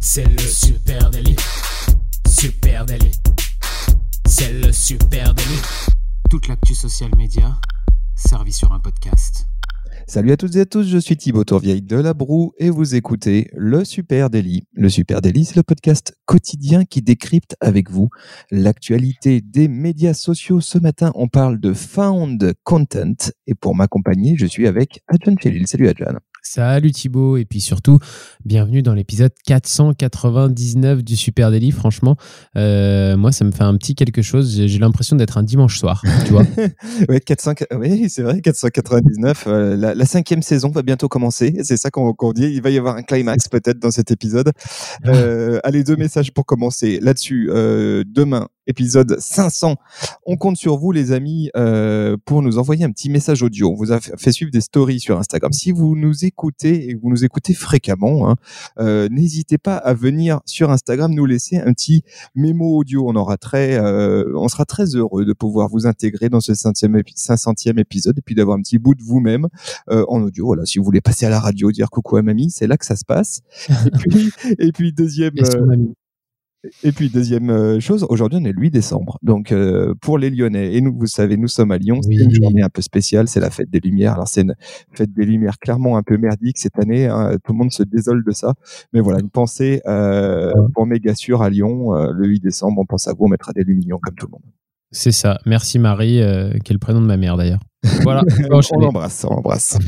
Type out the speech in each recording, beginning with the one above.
C'est le super délit. Super délit. C'est le super délit. Toute l'actu social média servie sur un podcast. Salut à toutes et à tous, je suis Thibaut Tourvieille de La Broue et vous écoutez Le Super Daily. Le Super Daily, c'est le podcast quotidien qui décrypte avec vous l'actualité des médias sociaux. Ce matin, on parle de found content et pour m'accompagner, je suis avec Adjan Chelil. Salut Adjan. Salut Thibaut, et puis surtout, bienvenue dans l'épisode 499 du Super Daily. Franchement, euh, moi, ça me fait un petit quelque chose. J'ai l'impression d'être un dimanche soir, tu vois. ouais, 400, oui, c'est vrai, 499. Euh, la, la, cinquième saison va bientôt commencer. C'est ça qu'on dit. Il va y avoir un climax peut-être dans cet épisode. Euh, allez, deux messages pour commencer. Là-dessus, demain, épisode 500. On compte sur vous, les amis, euh, pour nous envoyer un petit message audio. On vous a fait suivre des stories sur Instagram. Si vous nous écoutez et vous nous écoutez fréquemment, hein, euh, n'hésitez pas à venir sur Instagram nous laisser un petit mémo audio. On aura très, euh, on sera très heureux de pouvoir vous intégrer dans ce 500e épisode et puis d'avoir un petit bout de vous-même euh, en audio. Voilà, si vous voulez passer à la radio, dire coucou à mamie, c'est là que ça se passe. et, puis, et puis deuxième. Et puis deuxième euh, chose, aujourd'hui on est le 8 décembre. Donc euh, pour les Lyonnais, et nous, vous savez, nous sommes à Lyon, c'est une journée un peu spéciale, c'est la fête des Lumières. Alors c'est une fête des Lumières clairement un peu merdique cette année, hein, tout le monde se désole de ça. Mais voilà, une pensée euh, pour méga sûr à Lyon, euh, le 8 décembre, on pense à vous, on mettra des lumières comme tout le monde. C'est ça. Merci Marie, qui est le prénom de ma mère d'ailleurs. Voilà, on l'embrasse, on l'embrasse.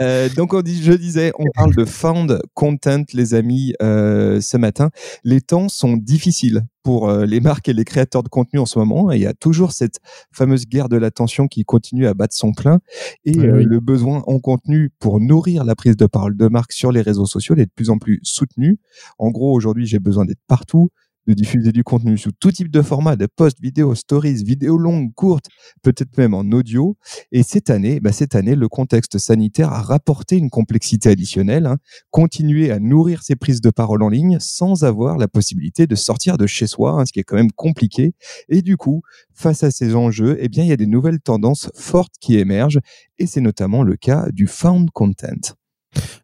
Euh, donc on dit, je disais, on parle de found content, les amis, euh, ce matin. Les temps sont difficiles pour euh, les marques et les créateurs de contenu en ce moment. il y a toujours cette fameuse guerre de l'attention qui continue à battre son plein. Et le besoin en contenu pour nourrir la prise de parole de marque sur les réseaux sociaux est de plus en plus soutenu. En gros, aujourd'hui, j'ai besoin d'être partout de diffuser du contenu sous tout type de format, de posts, vidéos, stories, vidéos longues, courtes, peut-être même en audio. Et cette année, bah cette année, le contexte sanitaire a rapporté une complexité additionnelle. Hein. continuer à nourrir ses prises de parole en ligne sans avoir la possibilité de sortir de chez soi, hein, ce qui est quand même compliqué. Et du coup, face à ces enjeux, eh bien, il y a des nouvelles tendances fortes qui émergent. Et c'est notamment le cas du found content.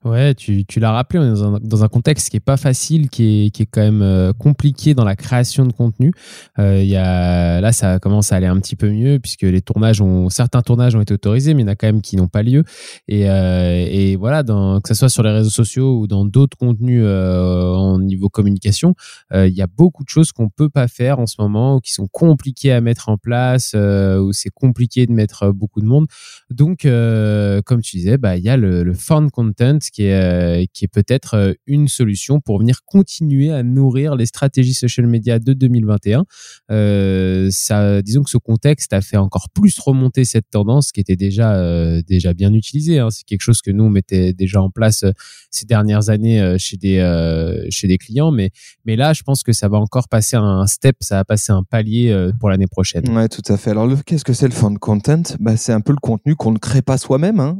Ouais, tu, l'as rappelé, on est dans un, contexte qui est pas facile, qui est, quand même euh, compliqué dans la création de contenu. Euh, y a, là, ça commence à aller un petit peu mieux puisque les tournages certains tournages ont été autorisés, mais il y en a quand même qui n'ont pas lieu. Et, euh, voilà, que ce soit sur les réseaux sociaux ou dans d'autres contenus euh, en niveau communication, il y a beaucoup de choses qu'on peut pas faire en ce moment ou qui sont compliquées à mettre en place, où c'est compliqué de mettre beaucoup de monde. Donc, comme tu disais, bah, il y a le, le fun content qui est, euh, qui est peut-être euh, une solution pour venir continuer à nourrir les stratégies social media de 2021. Euh, ça, disons que ce contexte a fait encore plus remonter cette tendance qui était déjà, euh, déjà bien utilisée. Hein. C'est quelque chose que nous, on mettait déjà en place ces dernières années chez des, chez des clients. Mais, mais là, je pense que ça va encore passer un step, ça va passer un palier pour l'année prochaine. Ouais, tout à fait. Alors, qu'est-ce que c'est le fun content? Bah, C'est un peu le contenu qu'on ne crée pas soi-même. Hein.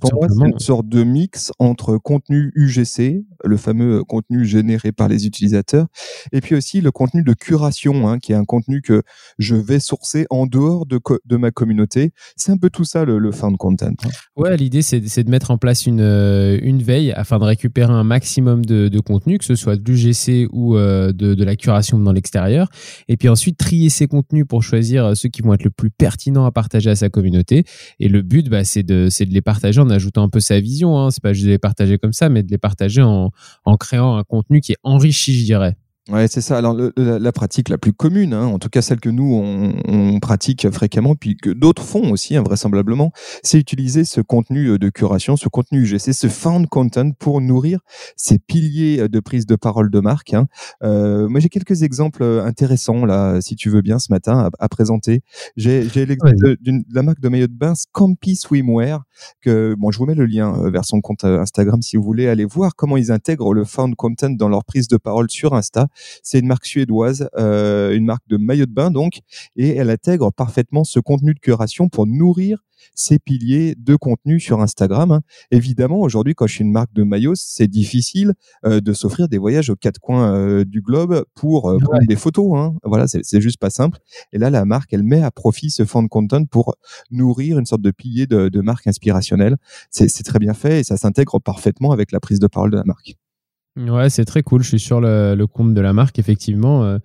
pour moi, c'est une sorte de mix entre contenu UGC, le fameux contenu généré par les utilisateurs, et puis aussi le contenu de curation, hein, qui est un contenu que je vais sourcer en dehors de, de ma communauté. C'est un peu tout ça le, le found content. Hein. Ouais, l'idée c'est de mettre en place une, euh, une veille afin de récupérer un maximum de, contenu, que ce soit de l'UGC ou euh, de, la curation dans l'extérieur, et puis ensuite trier ces contenus pour choisir ceux qui vont être le plus pertinents à partager à sa communauté. Et le but, bah, c'est de, de les partager en ajoutant un peu sa vision Hein. C'est pas juste de les partager comme ça, mais de les partager en, en créant un contenu qui est enrichi, je dirais. Ouais, c'est ça. Alors, la, pratique la plus commune, hein, en tout cas celle que nous, on, pratique fréquemment, puis que d'autres font aussi, invraisemblablement, hein, c'est utiliser ce contenu euh, de curation, ce contenu UGC, ce found content pour nourrir ces piliers euh, de prise de parole de marque. Hein. Euh, moi, j'ai quelques exemples euh, intéressants, là, si tu veux bien, ce matin, à, présenter. J'ai l'exemple de, la marque de maillot de bain Scampy Swimwear, que, bon, je vous mets le lien vers son compte Instagram si vous voulez aller voir comment ils intègrent le found content dans leur prise de parole sur Insta. C'est une marque suédoise, une marque de maillot de bain donc, et elle intègre parfaitement ce contenu de curation pour nourrir ces piliers de contenu sur Instagram. Hein. Évidemment, aujourd'hui, quand je suis une marque de maillots, c'est difficile euh, de s'offrir des voyages aux quatre coins euh, du globe pour euh, prendre des photos. Hein. Voilà, c'est juste pas simple. Et là, la marque, elle met à profit ce fond de content pour nourrir une sorte de pilier de, de marque inspirationnelle. C'est très bien fait et ça s'intègre parfaitement avec la prise de parole de la marque. Ouais, c'est très cool. Je suis sur le, compte de la marque, effectivement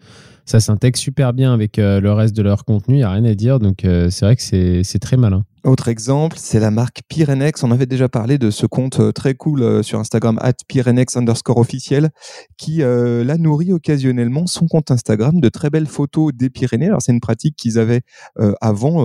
ça s'intègre super bien avec le reste de leur contenu, il n'y a rien à dire. Donc c'est vrai que c'est très malin. Autre exemple, c'est la marque Pyrenex. On avait déjà parlé de ce compte euh, très cool euh, sur Instagram, at Pyrenex underscore officiel, qui euh, la nourrit occasionnellement son compte Instagram de très belles photos des Pyrénées. Alors c'est une pratique qu'ils avaient avant,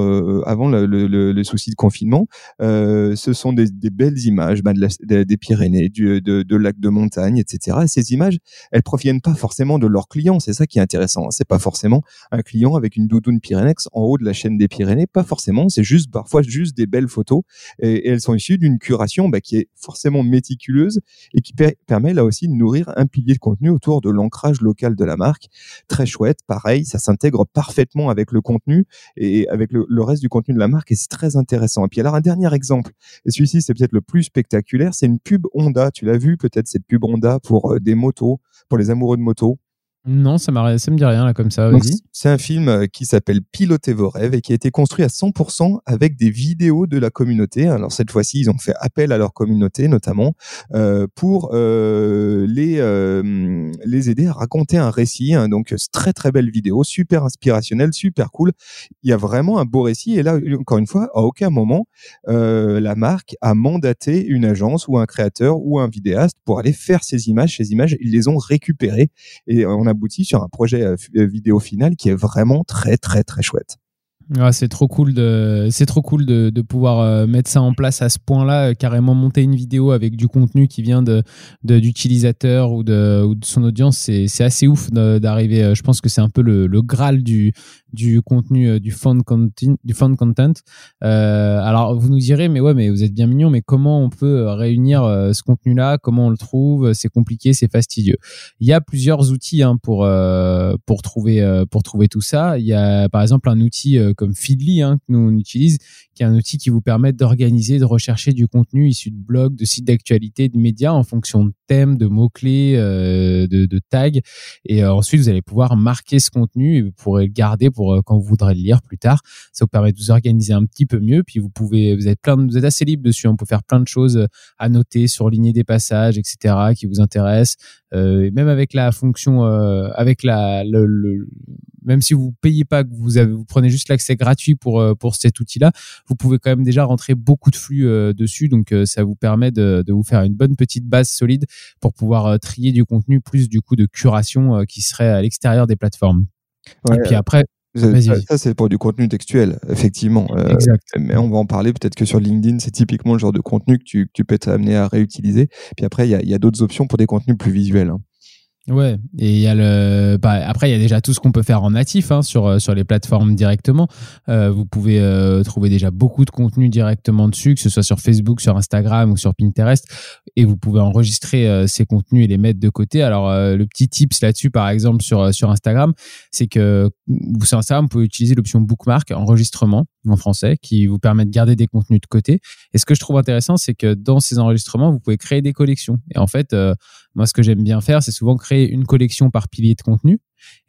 avant le, souci de confinement. ce sont des, belles images bah, des Pyrénées, de, lacs de montagne, etc. Et ces images, elles proviennent pas forcément de leurs clients. C'est ça qui est intéressant. C'est pas forcément un client avec une doudoune Pyrenex en haut de la chaîne des Pyrénées. Pas forcément. C'est juste parfois juste des belles photos et, elles sont issues d'une curation bah, qui est forcément méticuleuse et qui permet là aussi de nourrir un pilier de contenu autour de l'ancrage local de la marque. Très chouette, pareil, ça s'intègre parfaitement avec le contenu et avec le, reste du contenu de la marque et c'est très intéressant. Et puis alors un dernier exemple, et celui-ci c'est peut-être le plus spectaculaire, c'est une pub Honda. Tu l'as vu peut-être cette pub Honda pour euh, des motos, pour les amoureux de motos? Non, ça, ça me dit rien là comme ça. C'est un film euh, qui s'appelle Piloter vos rêves et qui a été construit à 100% avec des vidéos de la communauté. Alors cette fois-ci, ils ont fait appel à leur communauté notamment euh, pour euh, les euh, les aider à raconter un récit. Hein. Donc très très belle vidéo, super inspirationnelle, super cool. Il y a vraiment un beau récit et là encore une fois, à aucun moment la marque a mandaté une agence ou un créateur ou un vidéaste pour aller faire ces images. Ces images, ils les ont récupérées et on a abouti sur un projet euh, euh, vidéo final qui est vraiment très très très chouette c'est trop cool de c'est trop cool de, pouvoir euh, mettre ça en place à ce point-là, carrément monter une vidéo avec du contenu qui vient de d'utilisateurs ou de, son audience, c'est assez ouf d'arriver. Je pense que c'est un peu le, le graal du du contenu du fun content du fun content. Euh, alors vous nous direz mais ouais mais vous êtes bien mignon mais comment on peut réunir ce contenu-là? Comment on le trouve? C'est compliqué, c'est fastidieux. Il y a plusieurs outils hein, pour pour trouver pour trouver tout ça. Il y a par exemple un outil comme Feedly hein, que nous on utilise, qui est un outil qui vous permet d'organiser, de rechercher du contenu issu de blogs, de sites d'actualité, de médias en fonction de thèmes, de mots-clés, euh, de, tags. Et euh, ensuite, vous allez pouvoir marquer ce contenu et vous pourrez le garder euh, quand vous voudrez le lire plus tard. Ça vous permet de vous organiser un petit peu mieux. Puis vous pouvez, vous êtes plein, vous êtes assez libre dessus. On peut faire plein de choses à noter, surligner des passages, etc., qui vous intéressent. Euh, même avec la fonction, avec la, le, le, même si vous payez pas, que vous avez, vous prenez juste l'accès gratuit pour pour cet outil-là, vous pouvez quand même déjà rentrer beaucoup de flux euh, dessus. Donc, euh, ça vous permet de, vous faire une bonne petite base solide pour pouvoir euh, trier du contenu plus du coup de curation qui serait à l'extérieur des plateformes. Et puis après, ça, c'est pour du contenu textuel, effectivement. mais on va en parler peut-être que sur LinkedIn, c'est typiquement le genre de contenu que tu, tu peux t'amener à réutiliser. Puis après, il y a, d'autres options pour des contenus plus visuels. Hein. Ouais, et il y a le. Bah, après, il y a déjà tout ce qu'on peut faire en natif hein, sur euh, sur les plateformes directement. Euh, vous pouvez euh, trouver déjà beaucoup de contenu directement dessus, que ce soit sur Facebook, sur Instagram ou sur Pinterest, et vous pouvez enregistrer ces contenus et les mettre de côté. Alors, le petit tips là-dessus, par exemple sur sur Instagram, c'est que sur Instagram, vous pouvez utiliser l'option bookmark enregistrement en français qui vous permet de garder des contenus de côté. Et ce que je trouve intéressant, c'est que dans ces enregistrements, vous pouvez créer des collections. Et en fait, moi, ce que j'aime bien faire, c'est souvent créer une collection par pilier de contenu.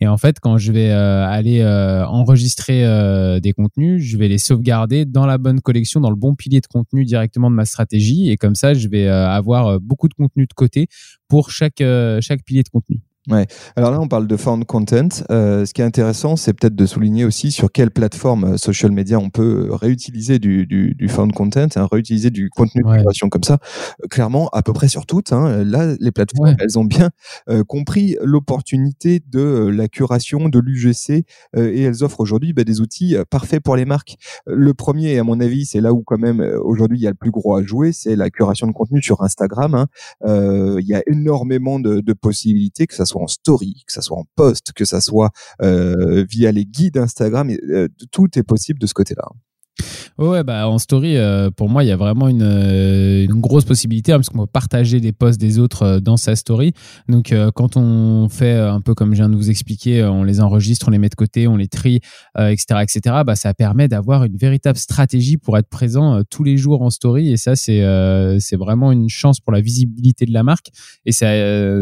Et en fait, quand je vais euh, aller euh, enregistrer euh, des contenus, je vais les sauvegarder dans la bonne collection, dans le bon pilier de contenu directement de ma stratégie. Et comme ça, je vais avoir beaucoup de contenu de côté pour chaque, chaque pilier de contenu. Ouais. Alors là, on parle de found content. Euh, ce qui est intéressant, c'est peut-être de souligner aussi sur quelle plateforme euh, social media on peut réutiliser du, du, du found content, hein, réutiliser du contenu de création comme ça. Euh, clairement, à peu près sur toutes. Hein, là, les plateformes, elles ont bien euh, compris l'opportunité de la curation, de l'UGC, et elles offrent aujourd'hui bah, des outils parfaits pour les marques. Le premier, à mon avis, c'est là où quand même aujourd'hui il y a le plus gros à jouer, c'est la curation de contenu sur Instagram. Hein. Il y a énormément de, de possibilités, que ça soit story, que ça soit en post, que ça soit euh, via les guides Instagram, euh, tout est possible de ce côté-là. Ouais, bah en story, euh, pour moi, il y a vraiment une, euh, une grosse possibilité hein, parce qu'on peut partager des posts des autres euh, dans sa story. Donc, quand on fait un peu comme je viens de vous expliquer, on les enregistre, on les met de côté, on les trie, etc., etc. Bah, ça permet d'avoir une véritable stratégie pour être présent tous les jours en story. Et ça, c'est c'est vraiment une chance pour la visibilité de la marque. Et ça,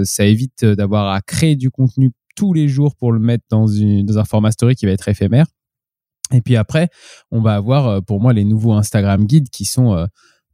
ça évite d'avoir à créer du contenu tous les jours pour le mettre dans un format story qui va être éphémère. Et puis après, on va avoir euh, pour moi les nouveaux Instagram guides qui sont euh,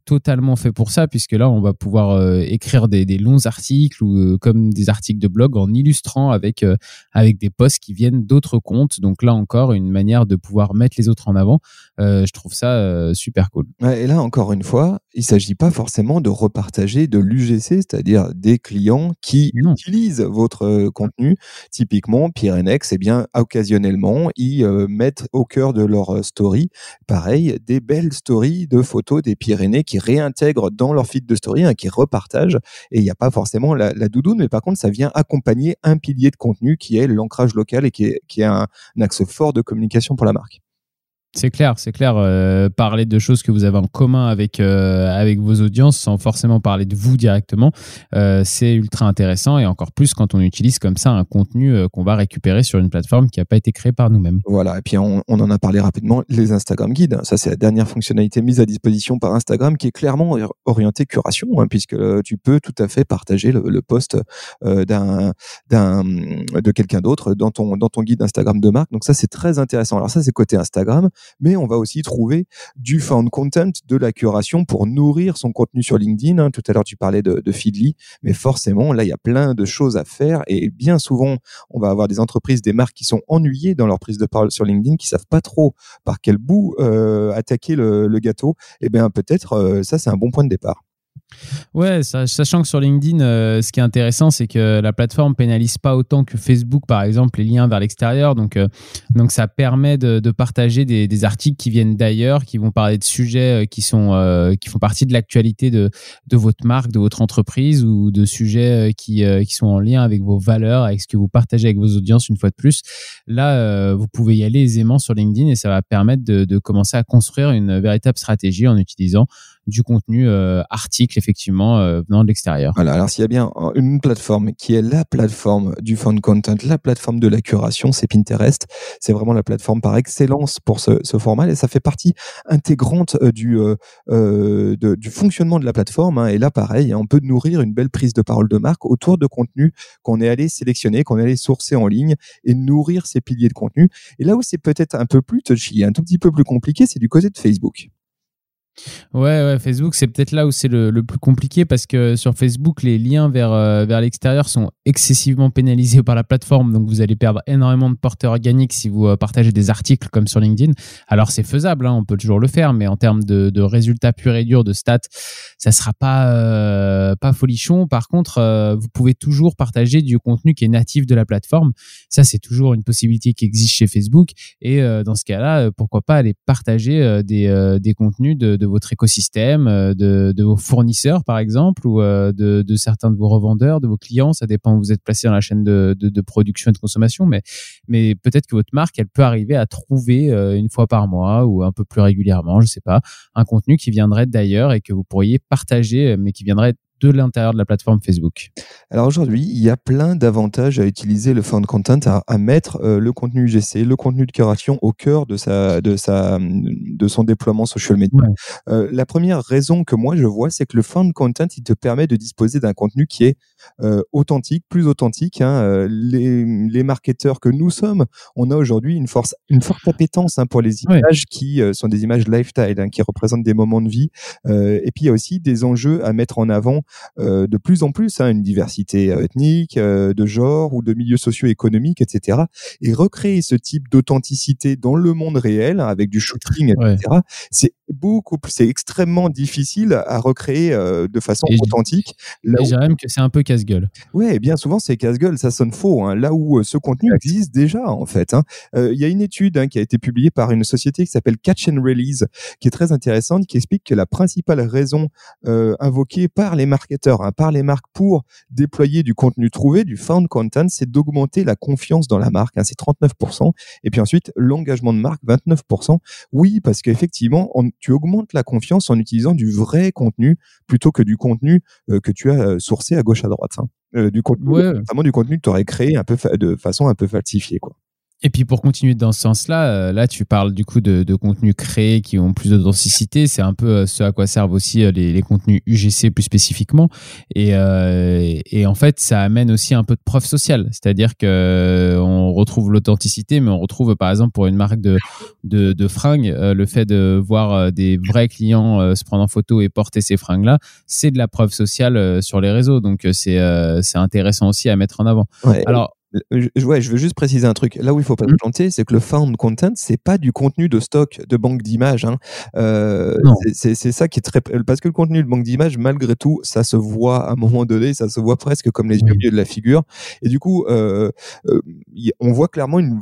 totalement fait pour ça, puisque là, on va pouvoir euh, écrire des, longs articles ou comme des articles de blog en illustrant avec, avec des posts qui viennent d'autres comptes. Donc là encore, une manière de pouvoir mettre les autres en avant. Je trouve ça super cool. et là, encore une fois, il ne s'agit pas forcément de repartager de l'UGC, c'est-à-dire des clients qui utilisent votre contenu. Typiquement, Pyrenex, eh bien, occasionnellement, ils mettent au cœur de leur story, pareil, des belles stories de photos des Pyrénées qui réintègrent dans leur feed de story, hein, qui repartagent. Et il n'y a pas forcément la, doudoune, mais par contre, ça vient accompagner un pilier de contenu qui est l'ancrage local et qui est, qui est un axe fort de communication pour la marque. C'est clair, c'est clair. Euh, parler de choses que vous avez en commun avec, euh, avec vos audiences sans forcément parler de vous directement, euh, c'est ultra intéressant et encore plus quand on utilise comme ça un contenu qu'on va récupérer sur une plateforme qui n'a pas été créée par nous-mêmes. Voilà, et puis on, en a parlé rapidement, les Instagram Guides. Ça, c'est la dernière fonctionnalité mise à disposition par Instagram qui est clairement orientée curation, hein, puisque tu peux tout à fait partager le, le post d'un, de quelqu'un d'autre dans ton, dans ton guide Instagram de marque. Donc ça, c'est très intéressant. Alors ça, c'est côté Instagram mais on va aussi trouver du found content, de la curation pour nourrir son contenu sur LinkedIn. Hein. Tout à l'heure, tu parlais de, de Feedly, mais forcément, là, il y a plein de choses à faire et bien souvent, on va avoir des entreprises, des marques qui sont ennuyées dans leur prise de parole sur LinkedIn, qui savent pas trop par quel bout euh, attaquer le, gâteau. Eh bien, peut-être, euh, ça, c'est un bon point de départ. Ouais, sachant que sur LinkedIn, euh, ce qui est intéressant, c'est que la plateforme pénalise pas autant que Facebook, par exemple, les liens vers l'extérieur. Donc, euh, donc ça permet de, partager des, articles qui viennent d'ailleurs, qui vont parler de sujets euh, qui sont qui font partie de l'actualité de, de votre marque, de votre entreprise, ou de sujets qui, qui sont en lien avec vos valeurs, avec ce que vous partagez avec vos audiences. Une fois de plus, là, vous pouvez y aller aisément sur LinkedIn et ça va permettre de, commencer à construire une véritable stratégie en utilisant du contenu article effectivement euh, venant de l'extérieur. Voilà, alors s'il y a bien une plateforme qui est la plateforme du fun content, la plateforme de la curation, c'est Pinterest. C'est vraiment la plateforme par excellence pour ce, format et ça fait partie intégrante euh, du, euh, de, du fonctionnement de la plateforme. Hein. Et là, pareil, hein, on peut nourrir une belle prise de parole de marque autour de contenu qu'on est allé sélectionner, qu'on est allé sourcer en ligne et nourrir ces piliers de contenu. Et là où c'est peut-être un peu plus touchy, un tout petit peu plus compliqué, c'est du côté de Facebook. Ouais, ouais, Facebook, c'est peut-être là où c'est le, plus compliqué parce que sur Facebook, les liens vers, euh, vers l'extérieur sont excessivement pénalisés par la plateforme. Donc, vous allez perdre énormément de porteurs organiques si vous euh, partagez des articles comme sur LinkedIn. Alors, c'est faisable, hein, on peut toujours le faire, mais en termes de, résultats purs et durs, de stats, ça sera pas, euh, pas folichon. Par contre, vous pouvez toujours partager du contenu qui est natif de la plateforme. Ça, c'est toujours une possibilité qui existe chez Facebook. Et dans ce cas-là, pourquoi pas aller partager des, des contenus de votre écosystème, euh, de, vos fournisseurs par exemple, ou euh, de, certains de vos revendeurs, de vos clients. Ça dépend où vous êtes placé dans la chaîne de, production et de consommation, mais, peut-être que votre marque, elle peut arriver à trouver euh, une fois par mois ou un peu plus régulièrement, je sais pas, un contenu qui viendrait d'ailleurs et que vous pourriez partager, mais qui viendrait de l'intérieur de la plateforme Facebook Alors aujourd'hui, il y a plein d'avantages à utiliser le found content, à, mettre euh, le contenu UGC, le contenu de curation au cœur de, sa, de, sa, de son déploiement social media. Euh, la première raison que moi je vois, c'est que le found content, il te permet de disposer d'un contenu qui est euh, authentique, plus authentique. Hein. Les, les marketeurs que nous sommes, on a aujourd'hui une, force, une forte appétence hein, pour les images qui sont des images lifestyle, hein, qui représentent des moments de vie. et puis il y a aussi des enjeux à mettre en avant euh, de plus en plus hein, une diversité euh, ethnique, euh, de genre ou de milieux socio-économiques, etc. Et recréer ce type d'authenticité dans le monde réel avec du shooting, etc. C'est beaucoup, c'est extrêmement difficile à recréer de façon authentique. Là où... même que c'est un peu casse-gueule. Ouais, bien souvent c'est casse-gueule, ça sonne faux. Hein, là où ce contenu existe déjà en fait. Hein. Il y a une étude hein, qui a été publiée par une société qui s'appelle Catch and Release, qui est très intéressante, qui explique que la principale raison invoquée par les marketeurs, hein, par les marques pour déployer du contenu trouvé, du found content, c'est d'augmenter la confiance dans la marque. Hein, c'est 39%. Et puis ensuite, l'engagement de marque, 29%. Oui, parce qu'effectivement, tu augmentes la confiance en utilisant du vrai contenu plutôt que du contenu euh, que tu as euh, sourcé à gauche à droite. Hein. Euh, du contenu, notamment du contenu que tu aurais créé un peu de façon un peu falsifiée. Quoi. Et puis pour continuer dans ce sens-là, euh, là tu parles du coup de, de contenus créés qui ont plus de densité. C'est un peu euh, ce à quoi servent aussi euh, les, les contenus UGC plus spécifiquement. Et, et, en fait, ça amène aussi un peu de preuve sociale. C'est-à-dire que on retrouve l'authenticité, mais on retrouve par exemple pour une marque de, de, de fringues, le fait de voir des vrais clients se prendre en photo et porter ces fringues-là, c'est de la preuve sociale sur les réseaux. Donc c'est c'est intéressant aussi à mettre en avant. Alors je, ouais, je veux juste préciser un truc. Là où il faut pas se mmh. planter, c'est que le found content, c'est pas du contenu de stock de banque d'images. Hein. Euh, c'est ça qui est très parce que le contenu de banque d'images, malgré tout, ça se voit à un moment donné, ça se voit presque comme les yeux de la figure. Et du coup, euh, euh, on voit clairement une,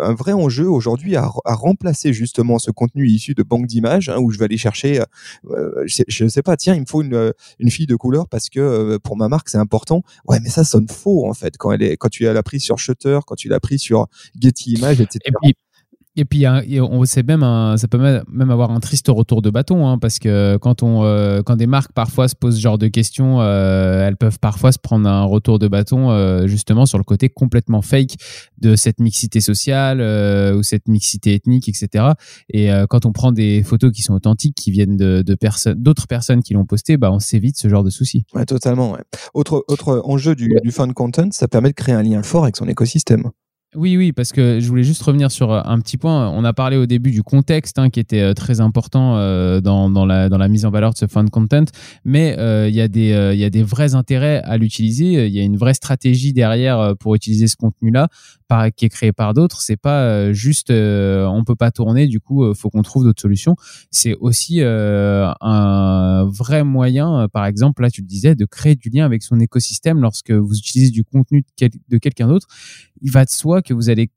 un vrai enjeu aujourd'hui à, à, remplacer justement ce contenu issu de banque d'images hein, où je vais aller chercher, je, je, sais pas, tiens, il me faut une, une fille de couleur parce que pour ma marque c'est important. Ouais, mais ça sonne faux en fait quand elle est quand tu as l'as pris sur Shutter, quand tu l'as pris sur Getty Images, etc. on sait même, ça peut même avoir un triste retour de bâton, hein, parce que quand, on, euh, quand des marques parfois se posent ce genre de questions, euh, elles peuvent parfois se prendre un retour de bâton euh, justement sur le côté complètement fake de cette mixité sociale ou cette mixité ethnique, etc. Et quand on prend des photos qui sont authentiques, qui viennent de, de personnes, d'autres personnes qui l'ont posté, bah, on s'évite ce genre de soucis. Ouais, totalement. Ouais. Autre, autre enjeu du, du fan content, ça permet de créer un lien fort avec son écosystème. Oui, oui, parce que je voulais juste revenir sur euh, un petit point. On a parlé au début du contexte hein, qui était euh, très important euh, dans, la, mise en valeur de ce fund content, mais il y, a des, vrais intérêts à l'utiliser. Il y a une vraie stratégie derrière pour utiliser ce contenu-là qui est créé par d'autres. C'est pas juste on peut pas tourner, du coup, faut qu'on trouve d'autres solutions. C'est aussi un vrai moyen, par exemple, là tu le disais, de créer du lien avec son écosystème lorsque vous utilisez du contenu de quelqu'un d'autre. Il va de soi que vous allez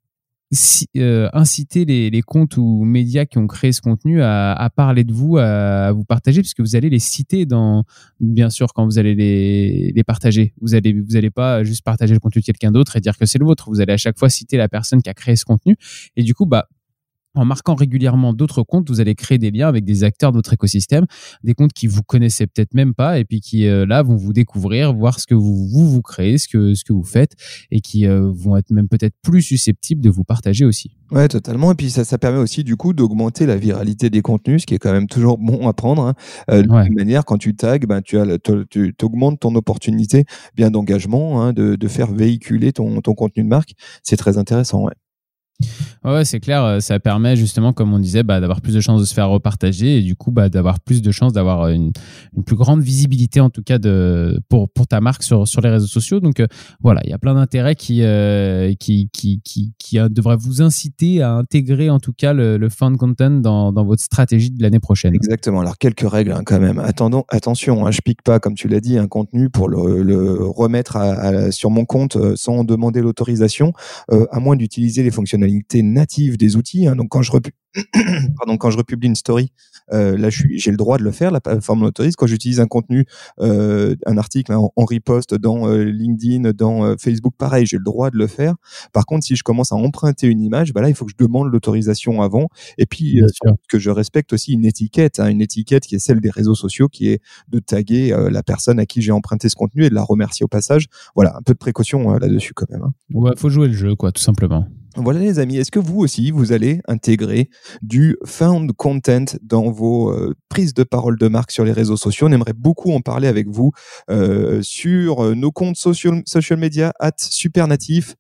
euh, inciter les, comptes ou médias qui ont créé ce contenu à, parler de vous, à, vous partager, puisque vous allez les citer dans, bien sûr, quand vous allez les, partager. Vous allez, vous allez pas juste partager le contenu de quelqu'un d'autre et dire que c'est le vôtre. Vous allez à chaque fois citer la personne qui a créé ce contenu. Et du coup, bah, en marquant régulièrement d'autres comptes, vous allez créer des liens avec des acteurs de votre écosystème, des comptes qui vous connaissez peut-être même pas et puis qui euh, là vont vous découvrir, voir ce que vous vous, vous créez, ce que ce que vous faites et qui euh, vont être même peut-être plus susceptibles de vous partager aussi. Ouais, totalement. Et puis ça, ça permet aussi du coup d'augmenter la viralité des contenus, ce qui est quand même toujours bon à prendre. Hein. Euh, de toute manière, quand tu tags, ben tu as, tu augmentes ton opportunité bien d'engagement, hein, de, de faire véhiculer ton, ton contenu de marque. C'est très intéressant. Ouais. Ouais, c'est clair. Euh, ça permet justement, comme on disait, bah, d'avoir plus de chances de se faire repartager et du coup, bah, d'avoir plus de chances d'avoir une, une, plus grande visibilité, en tout cas, de, pour, ta marque sur, les réseaux sociaux. Donc, euh, voilà, il y a plein d'intérêts qui, euh, qui, qui, devraient vous inciter à intégrer, en tout cas, le, le fan content dans, votre stratégie de l'année prochaine. Exactement. Alors, quelques règles hein, quand même. Attendons, attention, hein, je pique pas, comme tu l'as dit, un contenu pour le, remettre sur mon compte sans demander l'autorisation, à moins d'utiliser les fonctionnalités native des outils. Hein. Donc quand je, Pardon, quand je republie une story, euh, là, j'ai le droit de le faire, la plateforme l'autorise. Quand j'utilise un contenu, euh, un article hein, en, repost dans euh, LinkedIn, dans euh, Facebook, pareil, j'ai le droit de le faire. Par contre, si je commence à emprunter une image, bah là, il faut que je demande l'autorisation avant. Et puis, que je respecte aussi une étiquette, hein, une étiquette qui est celle des réseaux sociaux, qui est de taguer la personne à qui j'ai emprunté ce contenu et de la remercier au passage. Voilà, un peu de précaution là-dessus quand même. Hein. Ouais, faut jouer le jeu, quoi, tout simplement. Voilà les amis, est-ce que vous aussi, vous allez intégrer du found content dans vos euh, prises de parole de marque sur les réseaux sociaux? On aimerait beaucoup en parler avec vous euh, sur euh, nos comptes social, social media at supernatif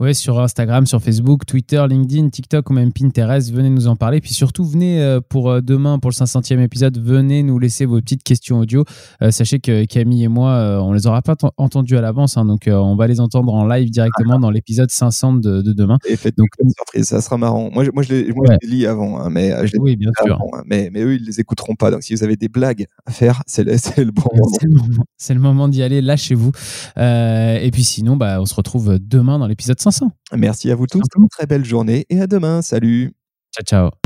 Ouais, sur Instagram, sur Facebook, Twitter, LinkedIn, TikTok ou même Pinterest. Venez nous en parler. Puis surtout, venez euh, pour euh, demain, pour le 500e épisode, venez nous laisser vos petites questions audio. Euh, sachez que Camille et moi, on les aura pas entendues à l'avance. Hein, donc, on va les entendre en live directement dans l'épisode 500 de, demain. Et faites donc une surprise, ça sera marrant. Moi, je, moi, je, les, lis avant, hein, mais je oui, bien sûr. Hein, mais, mais eux, ils les écouteront pas. Donc, si vous avez des blagues à faire, c'est le, le, bon moment. C'est le moment d'y aller. Lâchez-vous. et puis sinon, bah, on se retrouve demain dans l'épisode 500. Merci à vous tous. Très belle journée et à demain. Salut. Ciao, ciao.